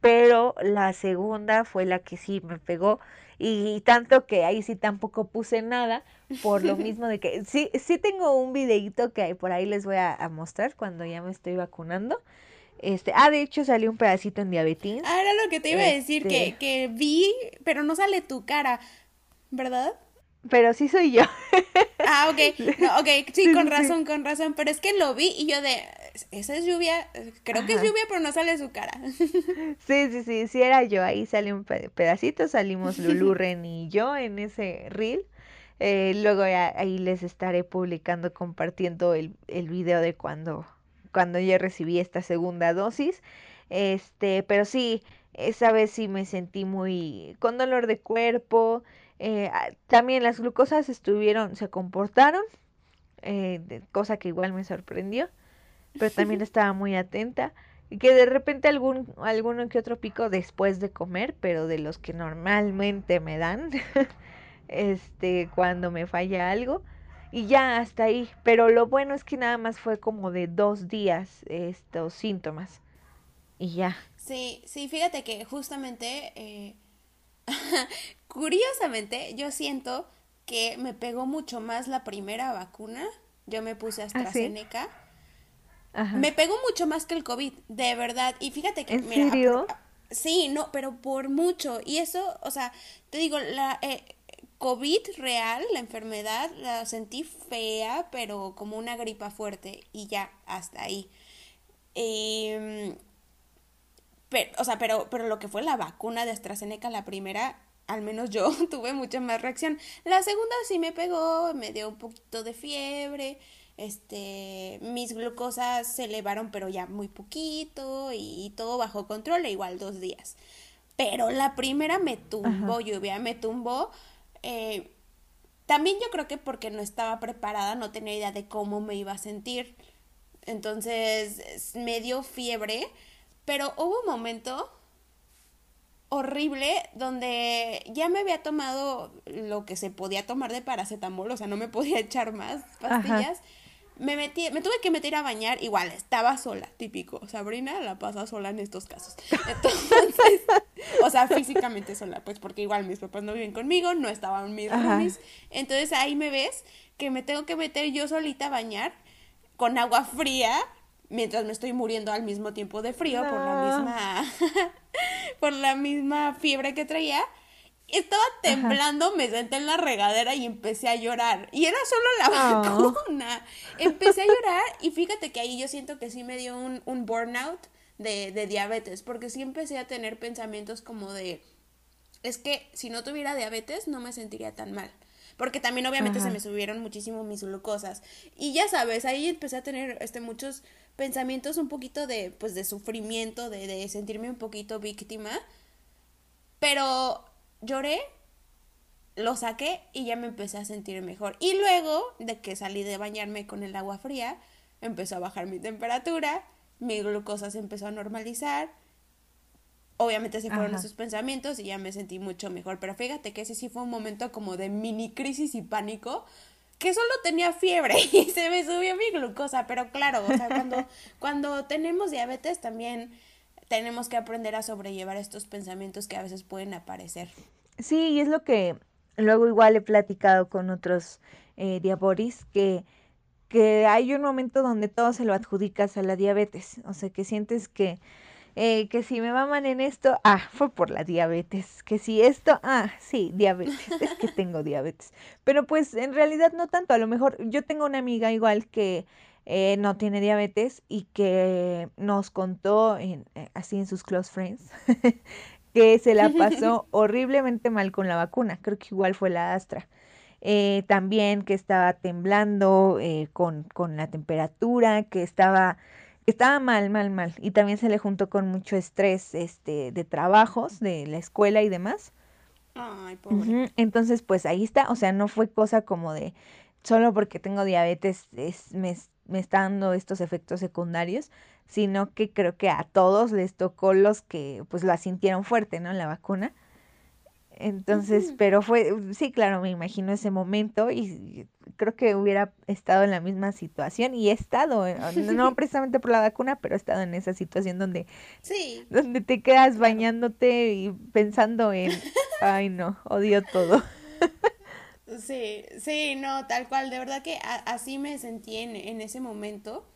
Pero la segunda fue la que sí me pegó. Y tanto que ahí sí tampoco puse nada, por lo mismo de que sí, sí tengo un videito que por ahí les voy a, a mostrar cuando ya me estoy vacunando. Este, ah, de hecho salió un pedacito en diabetes. Ah, era lo que te iba a decir, que, Este. que vi, pero no sale tu cara, ¿verdad? Pero sí soy yo. Ah, ok, no, ok, sí, con razón, con razón, pero es que lo vi y yo de, esa es lluvia, creo que es lluvia, pero no sale su cara. Sí, sí, sí, sí era yo. Ahí salió un pe- pedacito, salimos Lulu, Ren y yo en ese reel. Eh, luego ya ahí les estaré publicando, compartiendo el, el video de cuando, cuando yo recibí esta segunda dosis. Este, pero sí, esa vez sí me sentí muy con dolor de cuerpo. Eh, ah, también las glucosas estuvieron, se comportaron, eh, de- cosa que igual me sorprendió, pero también estaba muy atenta. Y que de repente algún, alguno que otro pico después de comer, pero de los que normalmente me dan, este, cuando me falla algo. Y ya hasta ahí. Pero lo bueno es que nada más fue como de dos días estos síntomas. Y ya. Sí, sí, fíjate que justamente, eh, curiosamente, yo siento que me pegó mucho más la primera vacuna. Yo me puse AstraZeneca. Ajá. Me pegó mucho más que el COVID, de verdad. Y fíjate que, ¿En mira, serio? sí, no, pero por mucho. Y eso, o sea, te digo, la eh, COVID real, la enfermedad, la sentí fea, pero como una gripa fuerte. Y ya, hasta ahí. Em, pero, o sea, pero, pero lo que fue la vacuna de AstraZeneca, la primera, al menos yo tuve mucha más reacción. La segunda sí me pegó, me dio un poquito de fiebre, este, mis glucosas se elevaron, pero ya muy poquito y, todo bajo control, e igual dos días. Pero la primera me tumbó, lluvia, me tumbó. eh, también yo creo que porque no estaba preparada, no tenía idea de cómo me iba a sentir. Entonces es- me dio fiebre, pero hubo un momento horrible donde ya me había tomado lo que se podía tomar de paracetamol, o sea, no me podía echar más pastillas. Me metí, me tuve que meter a bañar, igual, estaba sola, típico. Sabrina la pasa sola en estos casos. Entonces, o sea, físicamente sola, pues porque igual mis papás no viven conmigo, no estaban mis roomies. Entonces ahí me ves que me tengo que meter yo solita a bañar con agua fría mientras me estoy muriendo al mismo tiempo de frío por la No. misma por la misma fiebre que traía. Estaba temblando, me senté en la regadera y empecé a llorar. Y era solo la Oh. vacuna. Empecé a llorar y fíjate que ahí yo siento que sí me dio un, un burnout de, de diabetes, porque sí empecé a tener pensamientos como de, es que si no tuviera diabetes no me sentiría tan mal. Porque también obviamente Ajá. se me subieron muchísimo mis glucosas. Y ya sabes, ahí empecé a tener este muchos pensamientos un poquito de pues de sufrimiento, de, de sentirme un poquito víctima. Pero lloré, lo saqué y ya me empecé a sentir mejor. Y luego de que salí de bañarme con el agua fría, empezó a bajar mi temperatura, mi glucosa se empezó a normalizar. Obviamente se fueron Ajá. esos pensamientos y ya me sentí mucho mejor. Pero fíjate que ese sí fue un momento como de mini crisis y pánico. Que solo tenía fiebre y se me subió mi glucosa. Pero claro, o sea, cuando, cuando tenemos diabetes también tenemos que aprender a sobrellevar estos pensamientos que a veces pueden aparecer. Sí, y es lo que luego igual he platicado con otros eh, diaboris, que, que hay un momento donde todo se lo adjudicas a la diabetes, o sea, que sientes que, eh, que si me va mal en esto, ah, fue por la diabetes, que si esto, ah, sí, diabetes, es que tengo diabetes, pero pues en realidad no tanto, a lo mejor yo tengo una amiga igual que eh, no tiene diabetes y que nos contó en, eh, así en sus close friends que se la pasó horriblemente mal con la vacuna, creo que igual fue la Astra. Eh, también que estaba temblando eh, con, con la temperatura, que estaba, estaba mal, mal, mal. Y también se le juntó con mucho estrés este, de trabajos, de la escuela y demás. Ay, pobre. Entonces, pues ahí está, o sea, no fue cosa como de solo porque tengo diabetes es, me, me está dando estos efectos secundarios, sino que creo que a todos les tocó los que pues la sintieron fuerte, ¿no? La vacuna. Entonces, pero fue, sí, claro, me imagino ese momento y creo que hubiera estado en la misma situación y he estado, eh, no precisamente por la vacuna, pero he estado en esa situación donde, sí. donde te quedas bañándote y pensando en, ay no, odio todo. Sí, sí, no, tal cual, de verdad que así me sentí en, en ese momento.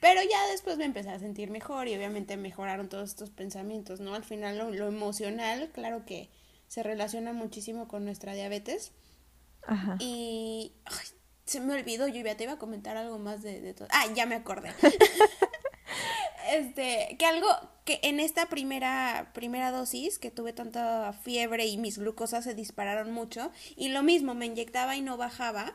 Pero ya después me empecé a sentir mejor y obviamente mejoraron todos estos pensamientos, ¿no? Al final lo, lo emocional, claro que se relaciona muchísimo con nuestra diabetes. Ajá. Y se me olvidó, yo ya te iba a comentar algo más de, de todo. Ah, ya me acordé. este, que algo que en esta primera, primera dosis, que tuve tanta fiebre y mis glucosas se dispararon mucho, y lo mismo, me inyectaba y no bajaba,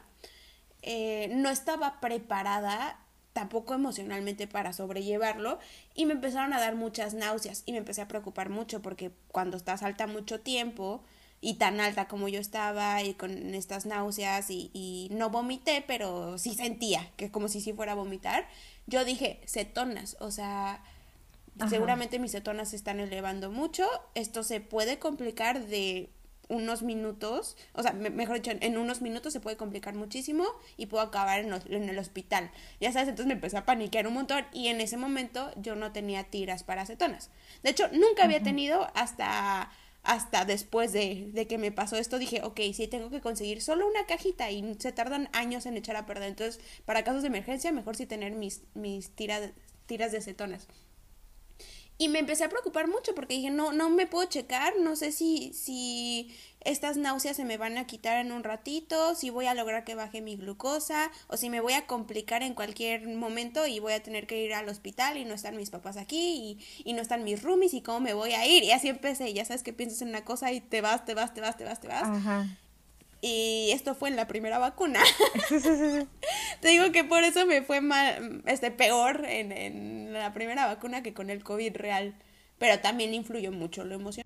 eh, no estaba preparada tampoco emocionalmente para sobrellevarlo y me empezaron a dar muchas náuseas y me empecé a preocupar mucho porque cuando estás alta mucho tiempo y tan alta como yo estaba y con estas náuseas y, no vomité pero sí sentía que como si sí fuera a vomitar yo dije cetonas o sea seguramente mis cetonas se están elevando mucho esto se puede complicar de unos minutos, o sea, mejor dicho, en unos minutos se puede complicar muchísimo y puedo acabar en, en, el hospital. Ya sabes, entonces me empecé a paniquear un montón y en ese momento yo no tenía tiras para acetonas. De hecho, nunca había tenido hasta hasta después de, de, que me pasó esto, dije, ok, sí, tengo que conseguir solo una cajita y se tardan años en echar a perder. Entonces, para casos de emergencia, mejor sí tener mis, mis tiras, tiras de acetonas. Y me empecé a preocupar mucho porque dije, no, no me puedo checar, no sé si, si estas náuseas se me van a quitar en un ratito, si voy a lograr que baje mi glucosa o si me voy a complicar en cualquier momento y voy a tener que ir al hospital y no están mis papás aquí y, y no están mis roomies y cómo me voy a ir. Y así empecé, ya sabes que piensas en una cosa y te vas, te vas, te vas, te vas, te vas. Ajá. Y esto fue en la primera vacuna. Te digo que por eso me fue mal, este, peor en, en la primera vacuna que con el COVID real. Pero también influyó mucho lo emocional.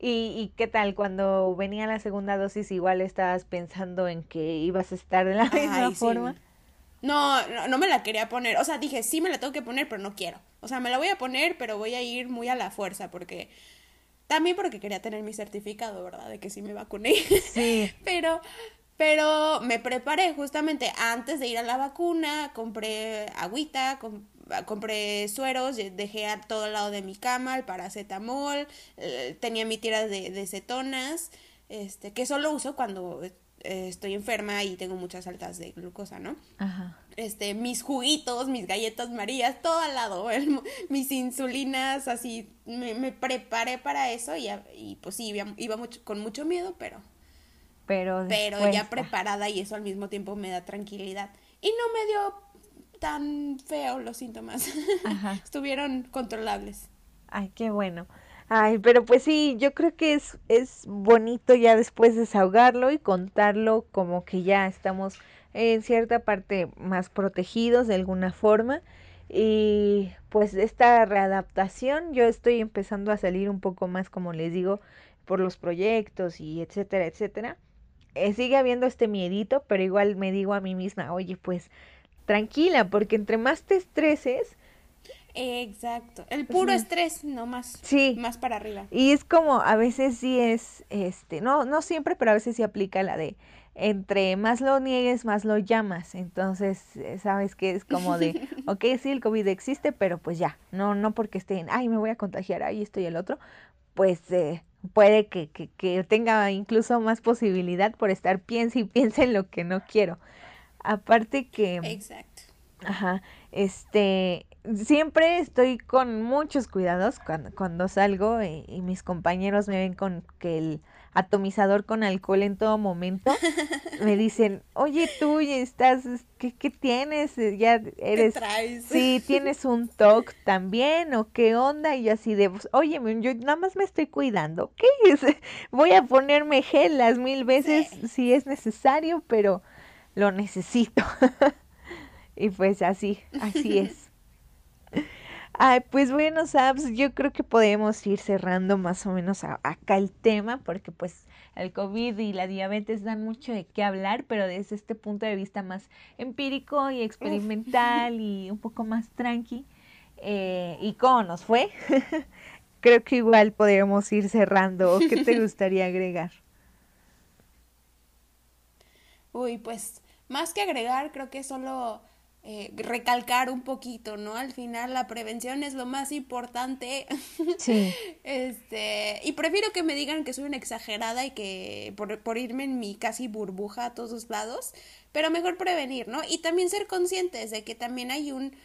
¿Y, ¿Y, qué tal? Cuando venía la segunda dosis, igual estabas pensando en que ibas a estar de la misma forma. No, no, no, me la quería poner. O sea, dije, sí me la tengo que poner, pero no quiero. O sea, me la voy a poner, pero voy a ir muy a la fuerza, porque también porque quería tener mi certificado, ¿verdad? De que sí me vacuné. Sí. pero, pero me preparé justamente antes de ir a la vacuna, compré agüita, compré sueros, dejé a todo lado de mi cama el paracetamol, eh, tenía mi tira de, de cetonas, este, que solo uso cuando eh, estoy enferma y tengo muchas altas de glucosa, ¿no? Ajá. Este, mis juguitos, mis galletas marías, todo al lado, mis insulinas, así, me, preparé para eso y, y pues sí, iba, mucho, con mucho miedo, pero... Pero, pero ya preparada y eso al mismo tiempo me da tranquilidad. Y no me dio tan feo los síntomas. Ajá. Estuvieron controlables. Ay, qué bueno. Ay, pero pues sí, yo creo que es, es bonito ya después desahogarlo y contarlo como que ya estamos en cierta parte más protegidos de alguna forma. Y pues esta readaptación yo estoy empezando a salir un poco más, como les digo, por los proyectos y etcétera, etcétera. Eh, sigue habiendo este miedito, pero igual me digo a mí misma, oye, pues tranquila, porque entre más te estreses, Exacto. El puro estrés, no más. Sí. Más para arriba. Y es como, a veces sí es, este, no, no siempre, pero a veces sí aplica la de entre más lo niegues, más lo llamas. Entonces, eh, sabes que es como de, ok, sí, el COVID existe, pero pues ya, no, no porque estén, ay, me voy a contagiar, ahí esto y el otro, pues eh, puede que, que, que tenga incluso más posibilidad por estar piense y piense en lo que no quiero. Aparte que... Exacto. Ajá, este, siempre estoy con muchos cuidados cuando, cuando salgo y, mis compañeros me ven con que el atomizador con alcohol en todo momento. Me dicen, oye, tú estás, ¿qué, qué tienes? Ya eres... Sí, tienes un TOC también o qué onda? Y yo así de, pues, oye, yo nada más me estoy cuidando. ¿Qué es? Voy a ponerme gel las mil veces si es necesario, pero lo necesito. y pues así, así es. Ay, pues bueno, Sabs, yo creo que podemos ir cerrando más o menos acá el tema, porque pues el COVID y la diabetes dan mucho de qué hablar, pero desde este punto de vista más empírico y experimental y un poco más tranqui. Eh, ¿Y cómo nos fue? creo que igual podríamos ir cerrando. ¿Qué te gustaría agregar? Uy, pues más que agregar, creo que solo eh, recalcar un poquito, ¿no? Al final la prevención es lo más importante. Sí. este, y prefiero que me digan que soy una exagerada y que por, por irme en mi casi burbuja a todos lados, pero mejor prevenir, ¿no? Y también ser conscientes de que también hay un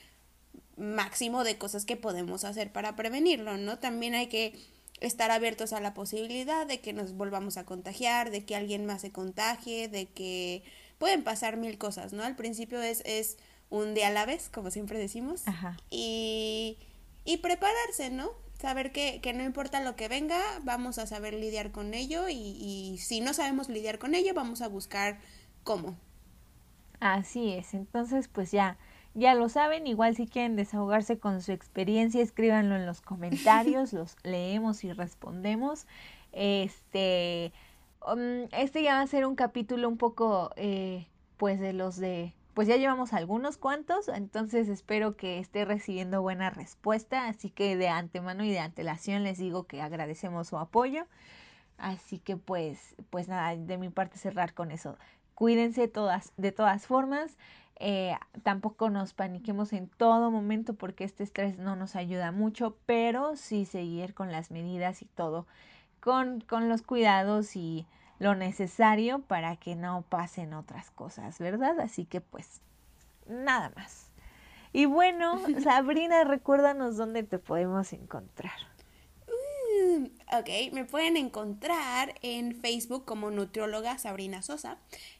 máximo de cosas que podemos hacer para prevenirlo, ¿no? También hay que estar abiertos a la posibilidad de que nos volvamos a contagiar, de que alguien más se contagie, de que pueden pasar mil cosas, ¿no? Al principio es, es un día a la vez, como siempre decimos, Y, y prepararse, ¿no? Saber que, que, no importa lo que venga, vamos a saber lidiar con ello y, y si no sabemos lidiar con ello, vamos a buscar cómo. Así es, entonces pues ya, ya lo saben, igual si quieren desahogarse con su experiencia, escríbanlo en los comentarios, los leemos y respondemos. Este, um, este ya va a ser un capítulo un poco, eh, pues de los de pues ya llevamos algunos cuantos, entonces espero que esté recibiendo buena respuesta, así que de antemano y de antelación les digo que agradecemos su apoyo. Así que pues, pues nada, de mi parte cerrar con eso. Cuídense todas, de todas formas. Eh, tampoco nos paniquemos en todo momento porque este estrés no nos ayuda mucho, pero sí seguir con las medidas y todo, con, con los cuidados y lo necesario para que no pasen otras cosas, ¿verdad? Así que pues nada más. Y bueno, Sabrina, recuérdanos dónde te podemos encontrar. Mm, ok, me pueden encontrar en Facebook como nutrióloga Sabrina Sosa,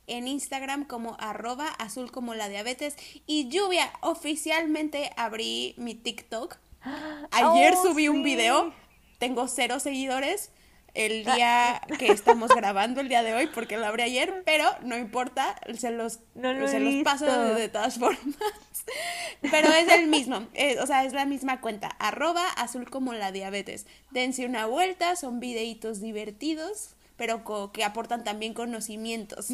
en Instagram como arroba azul como la diabetes y lluvia. Oficialmente abrí mi TikTok. Ayer oh, subí un video, tengo cero seguidores, el día que estamos grabando el día de hoy porque lo abrí ayer, pero no importa, se los, se los paso de, todas formas. pero es el mismo, o sea, es la misma cuenta, arroba azul como la diabetes. Dense una vuelta, son videitos divertidos, pero que aportan también conocimientos.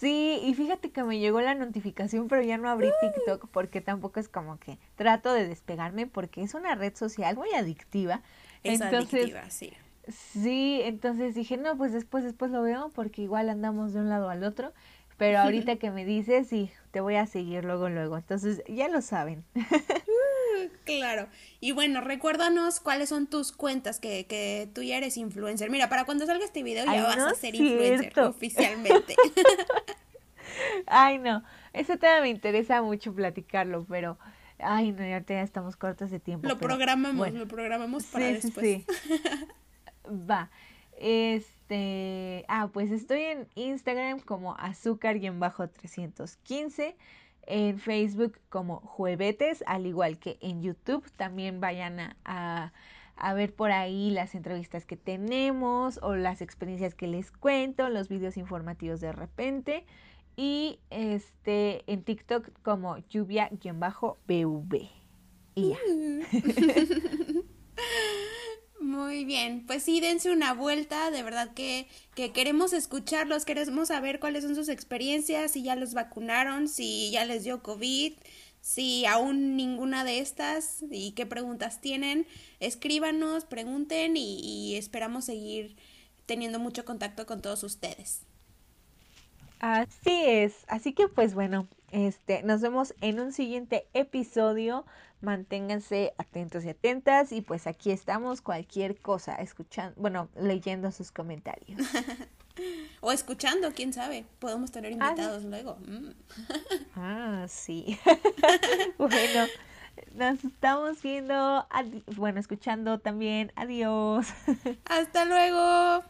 Sí, y fíjate que me llegó la notificación, pero ya no abrí TikTok porque tampoco es como que trato de despegarme porque es una red social muy adictiva. Es adictiva, sí. Sí, entonces dije, no, pues después, después lo veo porque igual andamos de un lado al otro. Pero ahorita que me dices, sí, te voy a seguir luego, luego. Entonces, ya lo saben. Uh, claro. Y bueno, recuérdanos cuáles son tus cuentas que, que tú ya eres influencer. Mira, para cuando salga este video ya vas a ser influencer oficialmente. ay, no. Ese tema me interesa mucho platicarlo, pero... Ay, no, ya estamos cortos de tiempo. Lo programamos, lo programamos para después. Sí, sí. Va. Este, ah, pues estoy en Instagram como azúcar-315, en Facebook como juevetes, al igual que en YouTube. También vayan a, a, ver por ahí las entrevistas que tenemos o las experiencias que les cuento, los videos informativos de repente. Y este en TikTok como lluvia-bv. Y ya. Muy bien, pues sí, dense una vuelta, de verdad que, que queremos escucharlos, queremos saber cuáles son sus experiencias, si ya los vacunaron, si ya les dio COVID, si aún ninguna de estas y qué preguntas tienen, escríbanos, pregunten y, y esperamos seguir teniendo mucho contacto con todos ustedes. Así es, así que pues bueno, este, nos vemos en un siguiente episodio manténganse atentos y atentas y pues aquí estamos cualquier cosa, escuchando, bueno, leyendo sus comentarios. o escuchando, quién sabe, podemos tener ah, invitados luego. Mm. ah, sí. bueno, nos estamos viendo, bueno, escuchando también. Adiós. Hasta luego.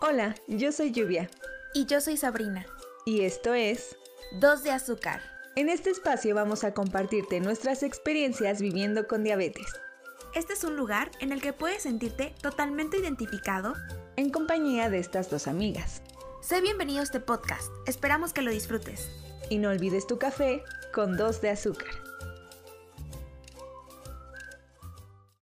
Hola, yo soy Lluvia. Y yo soy Sabrina. Y esto es Dos de azúcar. En este espacio vamos a compartirte nuestras experiencias viviendo con diabetes. Este es un lugar en el que puedes sentirte totalmente identificado en compañía de estas dos amigas. Sé bienvenido a este podcast. Esperamos que lo disfrutes. Y no olvides tu café con dos de azúcar.